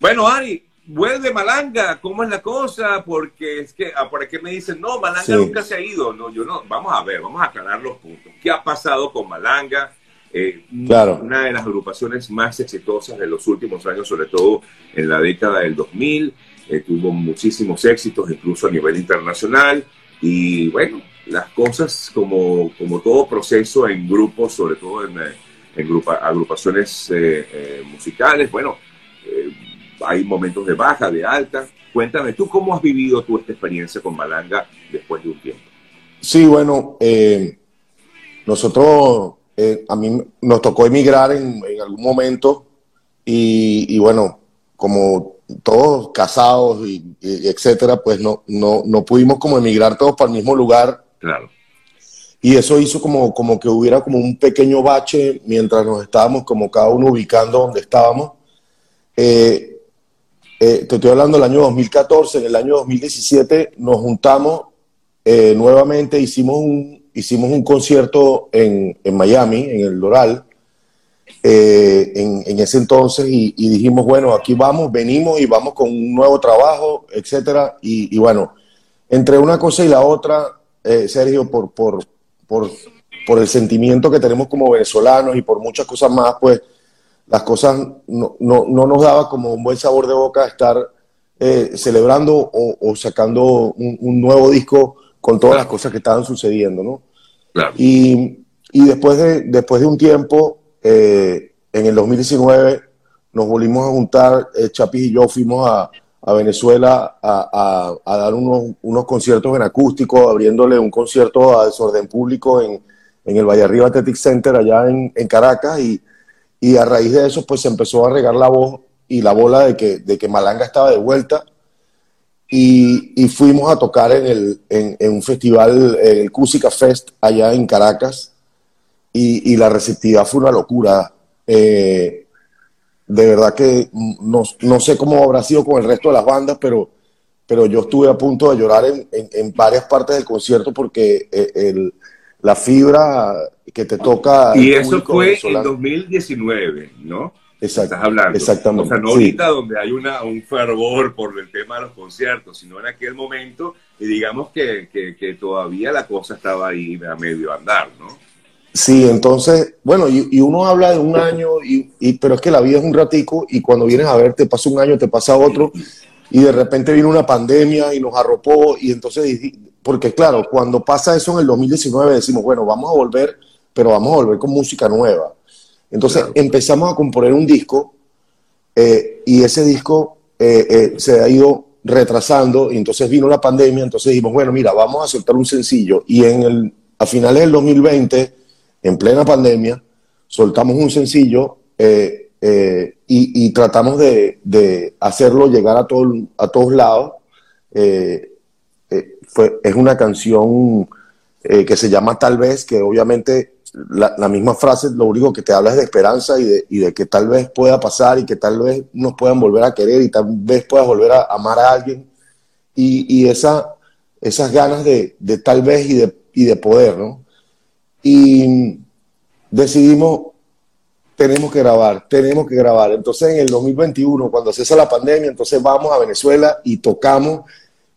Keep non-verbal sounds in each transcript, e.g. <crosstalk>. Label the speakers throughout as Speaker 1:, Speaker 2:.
Speaker 1: Bueno, Ari, vuelve Malanga, ¿cómo es la cosa? Porque es que, ah, por aquí me dicen, no, Malanga nunca se ha ido. No, yo no. Vamos a ver, vamos a aclarar los puntos. ¿Qué ha pasado con Malanga? Eh, claro. Una de las agrupaciones más exitosas de los últimos años, sobre todo en la década del 2000. Eh, tuvo muchísimos éxitos, incluso a nivel internacional. Y bueno, las cosas como, como todo proceso en grupos, sobre todo en, eh, en agrupaciones eh, eh, musicales, bueno, hay momentos de baja, de alta. Cuéntame, ¿tú cómo has vivido tú esta experiencia con Malanga después de un tiempo?
Speaker 2: Sí, bueno, nosotros, a mí nos tocó emigrar en, en algún momento y, y, bueno, como todos casados y, etcétera, pues no, no, no pudimos como emigrar todos para el mismo lugar
Speaker 1: Claro.
Speaker 2: Y eso hizo como, como que hubiera como un pequeño bache mientras nos estábamos como cada uno ubicando donde estábamos. Eh, eh, te estoy hablando del año 2014, en el año 2017 nos juntamos eh, nuevamente, hicimos un, hicimos un concierto en, en Miami, en el Doral, en, en, ese entonces y, dijimos, bueno, aquí vamos, venimos y vamos con un nuevo trabajo, etcétera. Y, y bueno, entre una cosa y la otra, eh, Sergio, por, por, por, por, el sentimiento que tenemos como venezolanos y por muchas cosas más, pues las cosas no, no, no nos daba como un buen sabor de boca estar eh, celebrando o, sacando un, nuevo disco con todas las cosas que estaban sucediendo, ¿no? Y, y, después, de, después de un tiempo, eh, en el 2019, nos volvimos a juntar, Chapis y yo fuimos a, a Venezuela a, dar unos, unos, conciertos en acústico, abriéndole un concierto a Desorden Público en, en el Valle Arriba Athletic Center allá en, en Caracas y, y, a raíz de eso pues se empezó a regar la voz y la bola de que, de que Malanga estaba de vuelta y, y fuimos a tocar en, el, en, un festival, el Cusica Fest allá en Caracas y, y la receptividad fue una locura. Eh, de verdad que no, no, sé cómo habrá sido con el resto de las bandas, pero, pero yo estuve a punto de llorar en, en, varias partes del concierto porque eh, el, la fibra que te toca...
Speaker 1: Y eso fue en 2019, ¿no?
Speaker 2: Exacto,
Speaker 1: Estás hablando.
Speaker 2: Exactamente.
Speaker 1: O sea, no ahorita donde hay una, un fervor por el tema de los conciertos, sino en aquel momento, y digamos que, que, que todavía la cosa estaba ahí a medio andar, ¿no?
Speaker 2: Sí, entonces, bueno, y, uno habla de un año, y, pero es que la vida es un ratico y cuando vienes a ver te pasa un año, te pasa otro y de repente viene una pandemia y nos arropó y entonces, porque claro, cuando pasa eso en el 2019 decimos, bueno, vamos a volver, pero vamos a volver con música nueva. Entonces empezamos a componer un disco eh, y ese disco eh, eh, se ha ido retrasando y entonces vino la pandemia, entonces dijimos, bueno, mira, vamos a soltar un sencillo y en el, a finales del 2020 en plena pandemia, soltamos un sencillo eh, eh, y, tratamos de, hacerlo llegar a, todo, a todos lados. Eh, fue, es una canción que se llama Tal vez, que obviamente la, misma frase lo único que te habla es de esperanza y de, y de, que tal vez pueda pasar y que tal vez nos puedan volver a querer y tal vez puedas volver a amar a alguien. Y, y esa, esas ganas de, de, tal vez y de, y de poder, ¿no? Y decidimos, tenemos que grabar, tenemos que grabar. Entonces en el 2021, cuando cesa la pandemia, entonces vamos a Venezuela y tocamos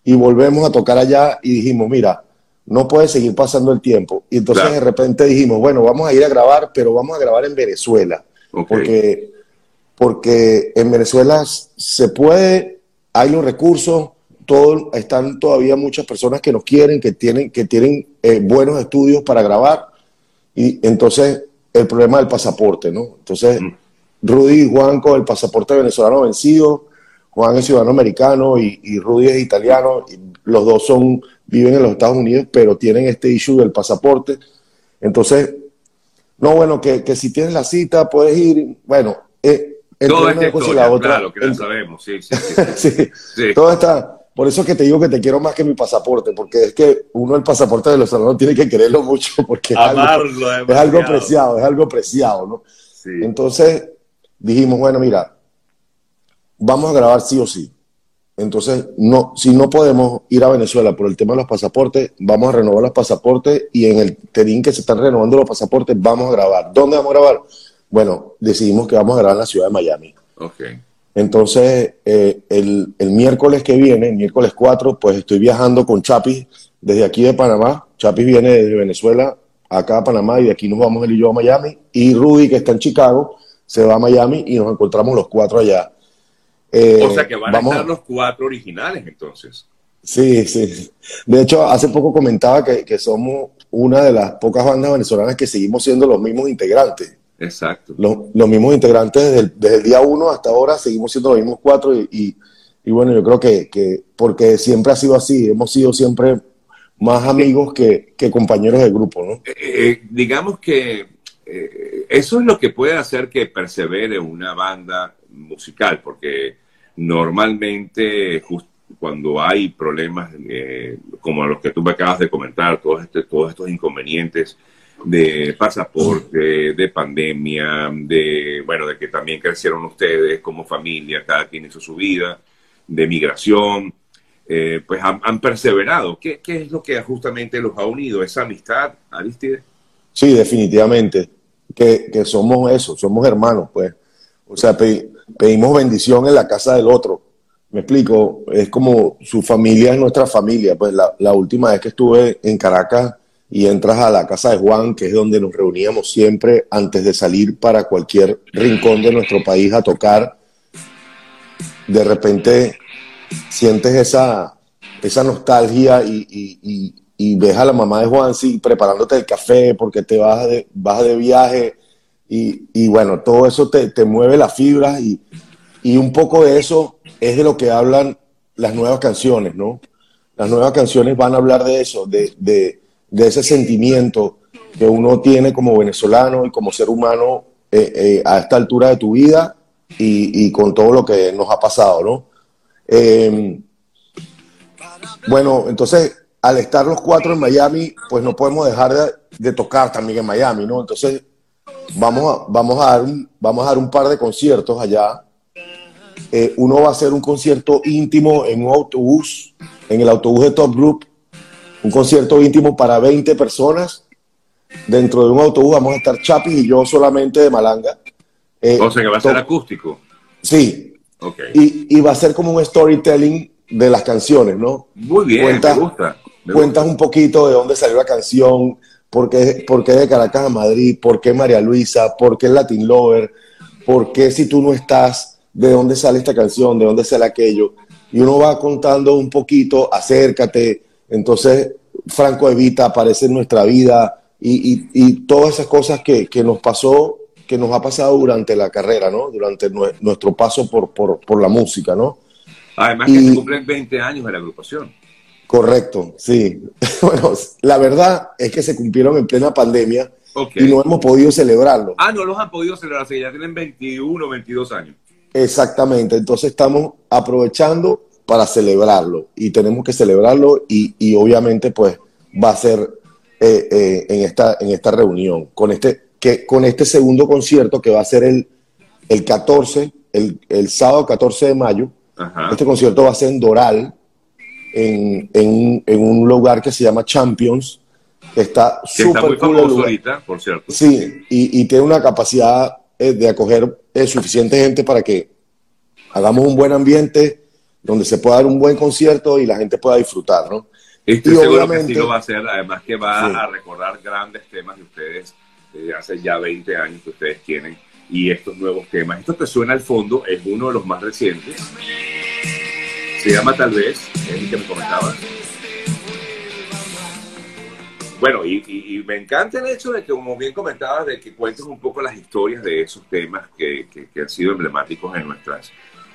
Speaker 2: y volvemos a tocar allá y dijimos, mira, no puede seguir pasando el tiempo. Y entonces de repente dijimos, bueno, vamos a ir a grabar, pero vamos a grabar en Venezuela. Porque, porque en Venezuela se puede, hay los recursos, todo, están todavía muchas personas que nos quieren, que tienen, que tienen eh, buenos estudios para grabar y entonces el problema del pasaporte, ¿no? Entonces, mm. Rudy y Juan con el pasaporte venezolano vencido, Juan es ciudadano americano y, Rudy es italiano, y los dos son, viven en los Estados Unidos, pero tienen este issue del pasaporte. Entonces, no, bueno, que, que si tienes la cita puedes ir, bueno,
Speaker 1: eh, todo una cosa y la otra. Claro, que sabemos, <laughs> sí, sí, sí.
Speaker 2: sí. Todo está, por eso es que te digo que te quiero más que mi pasaporte, porque es que uno el pasaporte de los no tiene que quererlo mucho, porque es, algo, preciado, es algo preciado, ¿no? Entonces dijimos, bueno, mira, vamos a grabar sí o sí. Entonces, no, si no podemos ir a Venezuela por el tema de los pasaportes, vamos a renovar los pasaportes y en el terín que se están renovando los pasaportes, vamos a grabar. ¿Dónde vamos a grabar? Bueno, decidimos que vamos a grabar en la ciudad de Miami.
Speaker 1: Okay.
Speaker 2: Entonces, eh, el, el, miércoles que viene, el miércoles 4, pues estoy viajando con Chapis desde aquí de Panamá. Chapis viene desde Venezuela acá a Panamá y de aquí nos vamos él y yo a Miami. Y Rudy, que está en Chicago, se va a Miami y nos encontramos los cuatro allá.
Speaker 1: Eh, o sea que van a estar los cuatro originales entonces.
Speaker 2: Sí, sí. De hecho, hace poco comentaba que, que somos una de las pocas bandas venezolanas que seguimos siendo los mismos integrantes.
Speaker 1: Exacto.
Speaker 2: Los, mismos integrantes desde el, día uno hasta ahora seguimos siendo los mismos cuatro y, y, bueno, yo creo que, que, porque siempre ha sido así, hemos sido siempre más amigos que, que compañeros de grupo, ¿no?
Speaker 1: Eh, eh, digamos que eh, eso es lo que puede hacer que persevere una banda musical, porque normalmente cuando hay problemas como los que tú me acabas de comentar, todos, este, todos estos inconvenientes, de pasaporte, de pandemia, de, bueno, de que también crecieron ustedes como familia, cada quien hizo su vida, de migración, eh, pues han, perseverado. ¿Qué, ¿Qué, es lo que justamente los ha unido? ¿Esa amistad, Aristide?
Speaker 2: Sí, definitivamente, que, que somos eso, somos hermanos, pues. O sea, pedimos bendición en la casa del otro. Me explico, es como su familia es nuestra familia. Pues la, la última vez que estuve en Caracas, y entras a la casa de Juan, que es donde nos reuníamos siempre antes de salir para cualquier rincón de nuestro país a tocar, de repente sientes esa, esa nostalgia y, ves a la mamá de Juan sí, preparándote el café porque te vas de, vas de viaje y, bueno, todo eso te, te mueve las fibras y, un poco de eso es de lo que hablan las nuevas canciones, ¿no? Las nuevas canciones van a hablar de eso, de de ese sentimiento que uno tiene como venezolano y como ser humano eh, eh, a esta altura de tu vida y, con todo lo que nos ha pasado, ¿no? Em, bueno, entonces, al estar los cuatro en Miami, pues no podemos dejar de, tocar también en Miami, ¿no? Entonces, vamos a, vamos a, dar, vamos a dar un par de conciertos allá. Eh, uno va a hacer un concierto íntimo en un autobús, en el autobús de Top Group, un concierto íntimo para 20 personas. Dentro de un autobús vamos a estar Chapi y yo solamente de Malanga.
Speaker 1: Eh, o sea que va a ser acústico.
Speaker 2: Sí. Okay. Y, va a ser como un storytelling de las canciones, ¿no?
Speaker 1: Muy bien,
Speaker 2: cuentas,
Speaker 1: me gusta.
Speaker 2: cuentas un poquito de dónde salió la canción, por qué, por qué de Caracas a Madrid, por qué María Luisa, por qué Latin Lover, por qué si tú no estás, de dónde sale esta canción, de dónde sale aquello. Y uno va contando un poquito, acércate, entonces, Franco Evita aparece en nuestra vida y, todas esas cosas que, nos pasó, que nos ha pasado durante la carrera, ¿no? Durante nuestro paso por, la música, ¿no?
Speaker 1: Además que se cumplen 20 años de la agrupación.
Speaker 2: Correcto, sí. <laughs> Bueno, la verdad es que se cumplieron en plena pandemia y no hemos podido celebrarlo.
Speaker 1: Ah, no los han podido celebrar, ya tienen 21, 22 años.
Speaker 2: Exactamente, entonces estamos aprovechando para celebrarlo y tenemos que celebrarlo y, obviamente pues va a ser eh, eh, en, esta, en esta reunión con este, que, con este segundo concierto que va a ser el, el 14, el, el sábado 14 de mayo. Este concierto va a ser en Doral, en, en, un lugar que se llama Champions, que está súper
Speaker 1: cool ahorita, por cierto.
Speaker 2: Sí, y, y tiene una capacidad eh, de acoger suficiente gente para que hagamos un buen ambiente donde se pueda dar un buen concierto y la gente pueda disfrutar, ¿no?
Speaker 1: Estoy seguro que sí lo va a hacer, además que va a recordar grandes temas de ustedes desde hace ya 20 años que ustedes tienen y estos nuevos temas. Esto te suena al fondo, es uno de los más recientes. Se llama Tal vez, es el que me comentabas. Bueno, y, me encanta el hecho de que, como bien comentabas, de que cuentes un poco las historias de esos temas que, que han sido emblemáticos en nuestras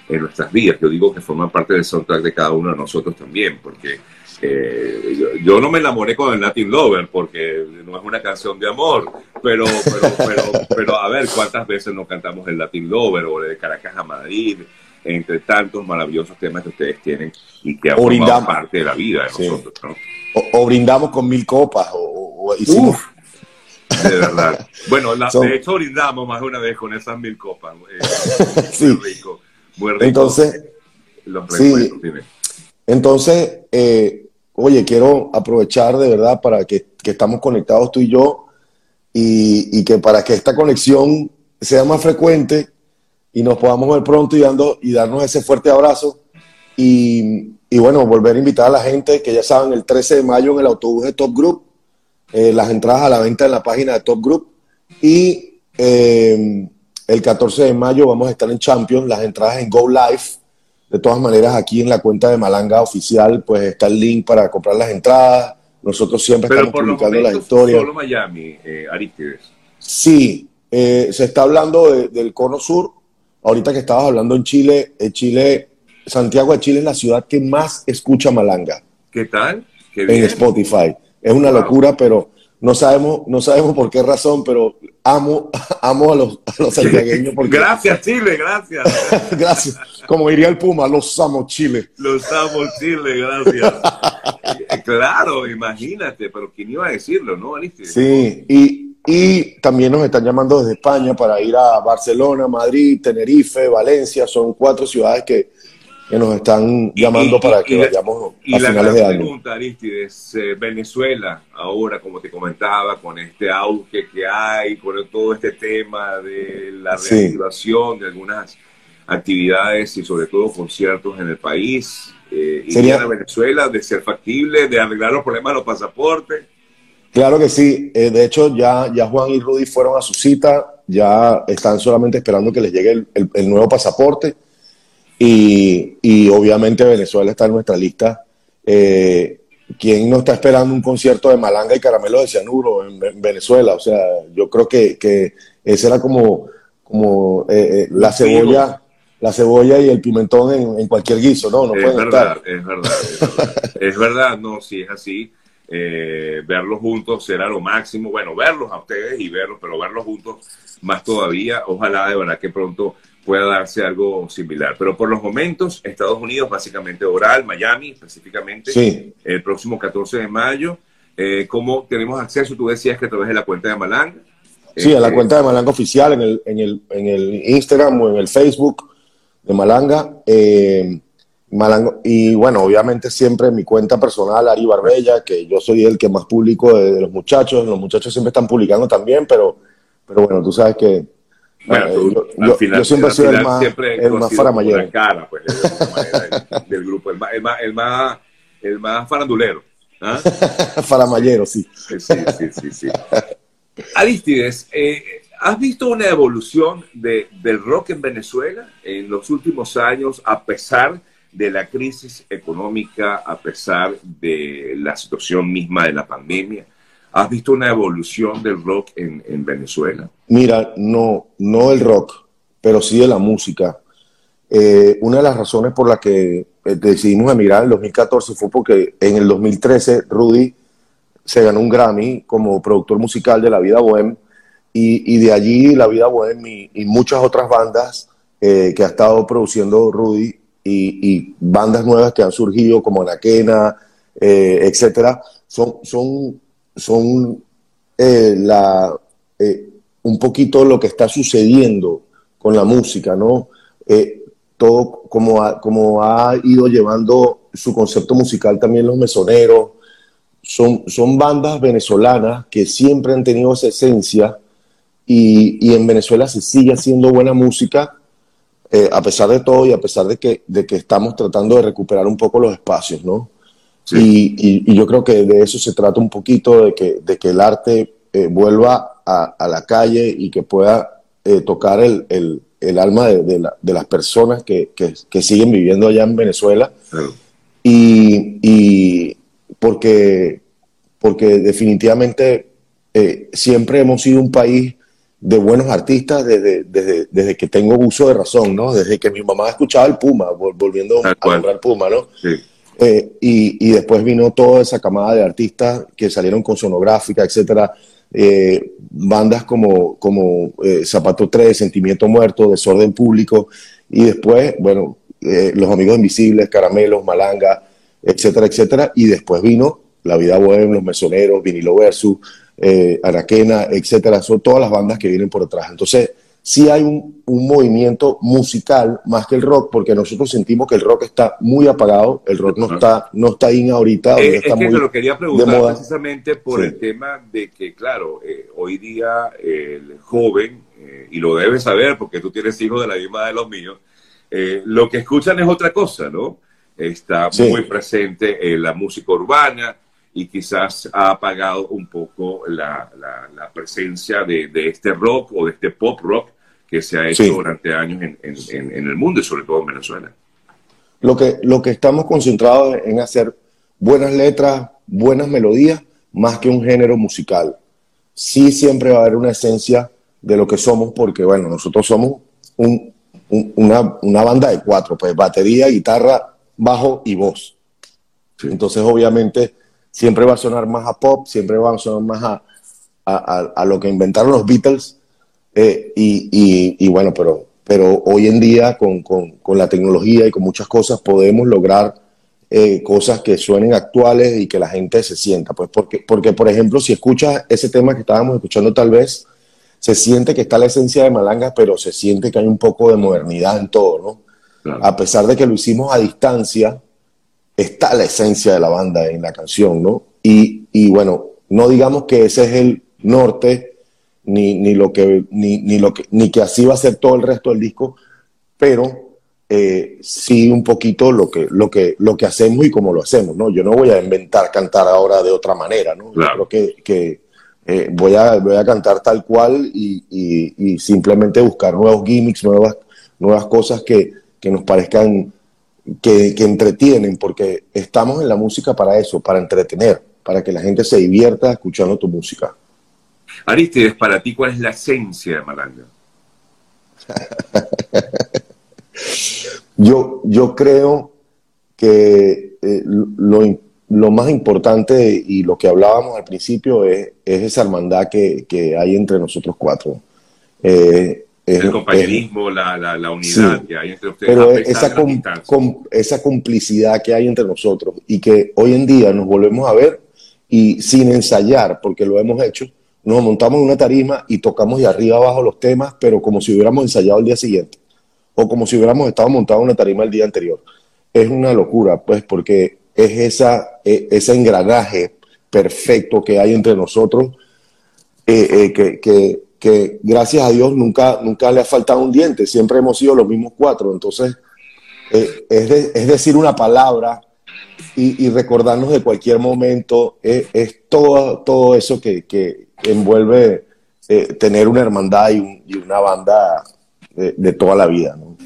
Speaker 1: en nuestras vidas. Yo digo que forman parte del soundtrack de cada uno de nosotros también, porque eh, yo, no me enamoré con el Latin Lover porque no es una canción de amor, pero, pero, <laughs> pero, pero a ver cuántas veces nos cantamos el Latin Lover o de Caracas a Madrid, entre tantos maravillosos temas que ustedes tienen y que han formado parte de la vida de nosotros. ¿no?
Speaker 2: O, brindamos con mil copas o,
Speaker 1: hicimos... de verdad. Bueno, <laughs> de hecho brindamos más de una vez con esas mil copas. Eh, <laughs>
Speaker 2: sí. rico. Entonces, sí, entonces, eh, oye, quiero aprovechar de verdad para que, estamos conectados tú y yo y, que para que esta conexión sea más frecuente, y nos podamos ver pronto y, dando, y darnos ese fuerte abrazo. Y, y, bueno, volver a invitar a la gente que ya saben, el 13 de mayo en el autobús de Top Group, eh, las entradas a la venta en la página de Top Group. Y eh, el 14 de mayo vamos a estar en Champions, las entradas en Go Live. De todas maneras, aquí en la cuenta de Malanga oficial, pues está el link para comprar las entradas. Nosotros siempre estamos publicando las historias.
Speaker 1: Solo Miami, eh, Aristides.
Speaker 2: Sí, eh, se está hablando del Cono Sur. Ahorita que estabas hablando en Chile, en Chile, Santiago de Chile es la ciudad que más escucha Malanga.
Speaker 1: ¿Qué tal?
Speaker 2: En Spotify. Es una locura, pero no sabemos, no sabemos por qué razón, pero amo, <laughs> amo a los, a los santiagueños.
Speaker 1: Gracias, Chile, gracias. <laughs>
Speaker 2: gracias. Como diría el Puma, los amo, Chile.
Speaker 1: Los amo, Chile, gracias. claro, imagínate, pero ¿quién iba a decirlo, no,
Speaker 2: Sí, y, y también nos están llamando desde España para ir a Barcelona, Madrid, Tenerife, Valencia. Son cuatro ciudades que, que nos están llamando para que vayamos
Speaker 1: a finales de año. pregunta, Aristides, eh, Venezuela, ahora, como te comentaba, con este auge que hay, con todo este tema de la reactivación de algunas actividades y sobre todo conciertos en el país, eh, ¿Sería Venezuela de ser factible, de arreglar los problemas de los pasaportes?
Speaker 2: Claro que sí. Eh, de hecho, ya, ya Juan y Rudy fueron a su cita, ya están solamente esperando que les llegue el nuevo pasaporte y, obviamente Venezuela está en nuestra lista. Eh, ¿Quién no está esperando un concierto de Malanga y Caramelo de Cianuro en, Venezuela? O sea, yo creo que, que ese era como, como eh, eh, la cebolla la cebolla y el pimentón en, cualquier guiso, ¿no? no
Speaker 1: es, verdad, es verdad, es verdad, no, si es así, verlos juntos será lo máximo, bueno, verlos a ustedes y verlos, pero verlos juntos más todavía, ojalá de verdad que pronto pueda darse algo similar. Pero por los momentos, Estados Unidos, básicamente oral, Miami específicamente, el próximo 14 de mayo. Eh, ¿Cómo tenemos acceso? Tú decías que a través de la cuenta de Malanga.
Speaker 2: Sí, a la eh, cuenta de Malanga oficial, en el, en, el, en el Instagram o en el Facebook de Malanga. Eh, y bueno, obviamente siempre mi cuenta personal, Ari Barbella, que yo soy el que más publico de, los muchachos. Los muchachos siempre están publicando también, pero, pero bueno, tú sabes que
Speaker 1: bueno, yo, final, siempre soy el más, el más. Cara, pues, del, grupo, el más, el más, el más, el más farandulero.
Speaker 2: ¿ah? <laughs> faramallero, sí.
Speaker 1: Sí, sí, sí, sí. Aristides, eh, ¿has visto una evolución de, del rock en Venezuela en los últimos años a pesar de la crisis económica, a pesar de la situación misma de la pandemia? ¿Has visto una evolución del rock en, en, Venezuela?
Speaker 2: Mira, no, no el rock, pero sí de la música. Eh, una de las razones por las que eh, decidimos emigrar en el 2014 fue porque en el 2013 Rudy se ganó un Grammy como productor musical de La Vida Bohem y, y de allí La Vida Bohem y, muchas otras bandas eh, que ha estado produciendo Rudy y, y, bandas nuevas que han surgido como Anaquena, etcétera, son, son son eh, eh, un poquito lo que está sucediendo con la música, ¿no? Eh, todo como ha, como ha ido llevando su concepto musical también los mesoneros. Son, son bandas venezolanas que siempre han tenido esa esencia y, y en Venezuela se sigue haciendo buena música a pesar de todo y a pesar de que, de que estamos tratando de recuperar un poco los espacios, ¿no? Y, yo creo que de eso se trata un poquito, de que, de que el arte eh, vuelva a, la calle y que pueda eh, tocar el, el, el alma de, de, las personas que, que, siguen viviendo allá en Venezuela. Y, y, porque, porque definitivamente eh, siempre hemos sido un país de buenos artistas desde, desde, desde, que tengo uso de razón, ¿no? Desde que mi mamá escuchaba el Puma, volviendo a nombrar Puma, ¿no? Sí. Eh, y, después vino toda esa camada de artistas que salieron con sonográfica, etcétera. Eh, bandas como, como eh, Zapato 3, Sentimiento Muerto, Desorden Público. Y después, bueno, Los Amigos Invisibles, Caramelos, Malanga, etcétera, etcétera. Y después vino La Vida Buena, Los Mesoneros, Vinilo Versus, Araquena, etcétera. Son todas las bandas que vienen por detrás. Entonces, sí hay un, movimiento musical más que el rock, porque nosotros sentimos que el rock está muy apagado, el rock no está, no está ahí ahorita.
Speaker 1: Eh, es que te lo quería preguntar precisamente por el tema de que, claro, eh, hoy día el joven eh, y lo debes saber porque tú tienes hijos de la misma de los míos, eh, lo que escuchan es otra cosa, ¿no? Está muy presente en la música urbana y quizás ha apagado un poco la, la, presencia de, de, este rock o de este pop rock que se ha hecho durante años en, en, en, el mundo y sobre todo en Venezuela.
Speaker 2: Lo que, lo que estamos concentrados en hacer buenas letras, buenas melodías, más que un género musical. Sí siempre va a haber una esencia de lo que somos, porque bueno, nosotros somos un, una, una, banda de cuatro, pues batería, guitarra, bajo y voz. Entonces, obviamente, siempre va a sonar más a pop, siempre va a sonar más a, a, a, lo que inventaron los Beatles. Eh, y, y, y, bueno, pero, pero hoy en día con, con, con, la tecnología y con muchas cosas podemos lograr eh, cosas que suenen actuales y que la gente se sienta. Pues porque, porque, por ejemplo, si escuchas ese tema que estábamos escuchando tal vez, se siente que está la esencia de Malanga, pero se siente que hay un poco de modernidad en todo, ¿no? A pesar de que lo hicimos a distancia, está la esencia de la banda en la canción, ¿no? Y, y bueno, no digamos que ese es el norte, ni, ni, lo que, ni, ni, lo que, ni que así va a ser todo el resto del disco, pero eh, sí un poquito lo que, lo, que, lo que hacemos y cómo lo hacemos, ¿no? Yo no voy a inventar cantar ahora de otra manera, ¿no? Claro. creo que, que eh, voy, a, voy a cantar tal cual y, y, y, simplemente buscar nuevos gimmicks, nuevas, nuevas cosas que, que nos parezcan que, que, entretienen, porque estamos en la música para eso, para entretener, para que la gente se divierta escuchando tu música.
Speaker 1: Aristides, para ti, ¿cuál es la esencia de Malanga? <laughs>
Speaker 2: yo, yo creo que eh, lo, lo, más importante y lo que hablábamos al principio es, es esa hermandad que, que, hay entre nosotros cuatro.
Speaker 1: Eh, el compañerismo, la, la, la, unidad que hay entre ustedes.
Speaker 2: Pero esa, com, com, esa complicidad que hay entre nosotros y que hoy en día nos volvemos a ver y sin ensayar, porque lo hemos hecho, nos montamos en una tarima y tocamos de arriba abajo los temas, pero como si hubiéramos ensayado el día siguiente o como si hubiéramos estado montados en una tarima el día anterior. Es una locura, pues, porque es esa, e, ese engranaje perfecto que hay entre nosotros, eh, eh, que, que que gracias a Dios nunca, nunca le ha faltado un diente, siempre hemos sido los mismos cuatro. Entonces, eh, es, de, es, decir una palabra y, y, recordarnos de cualquier momento, es, es todo, todo eso que, que envuelve eh, tener una hermandad y, un, y una banda de, de, toda la vida. ¿no?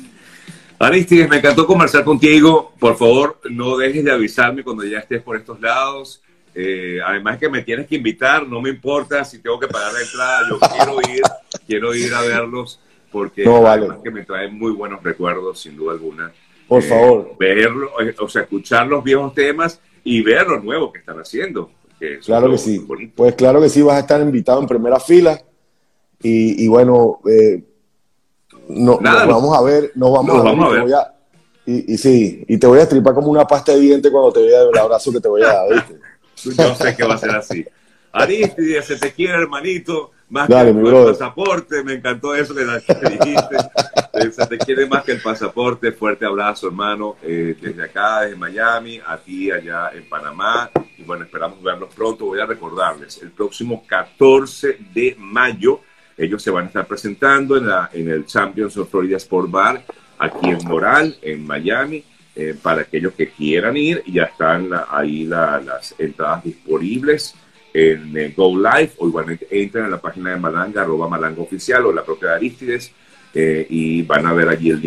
Speaker 1: Aristides, me encantó conversar contigo. Por favor, no dejes de avisarme cuando ya estés por estos lados. Eh, además que me tienes que invitar, no me importa si tengo que pagar la entrada, yo quiero ir, quiero ir a verlos porque
Speaker 2: no, vale.
Speaker 1: además que me traen muy buenos recuerdos, sin duda alguna.
Speaker 2: Por eh, favor.
Speaker 1: Verlo, o sea, escuchar los viejos temas y ver lo nuevo que están haciendo.
Speaker 2: Que claro que sí. Pues claro que sí, vas a estar invitado en primera fila y, y bueno, eh, no, Nada, nos vamos a ver, nos vamos,
Speaker 1: nos vamos a ver.
Speaker 2: A, y, sí, y te voy a estripar como una pasta de diente cuando te vea el abrazo que te voy a dar, ¿viste?
Speaker 1: Yo sé que va a ser así. Aristides, se te quiere, hermanito. Más
Speaker 2: Dale,
Speaker 1: que el, pasaporte, me encantó eso que dijiste. se te quiere más que el pasaporte. Fuerte abrazo, hermano, eh, desde acá, desde Miami, a ti allá en Panamá. Y bueno, esperamos verlos pronto. Voy a recordarles, el próximo 14 de mayo, ellos se van a estar presentando en, la, en el Champions of Florida Sport Bar, aquí en Moral, en Miami. Eh, para aquellos que quieran ir, ya están ahí la, las entradas disponibles en eh, Go Live o igualmente entren a la página de Malanga, arroba Malanga Oficial o la propia de Aristides eh, y van a ver allí el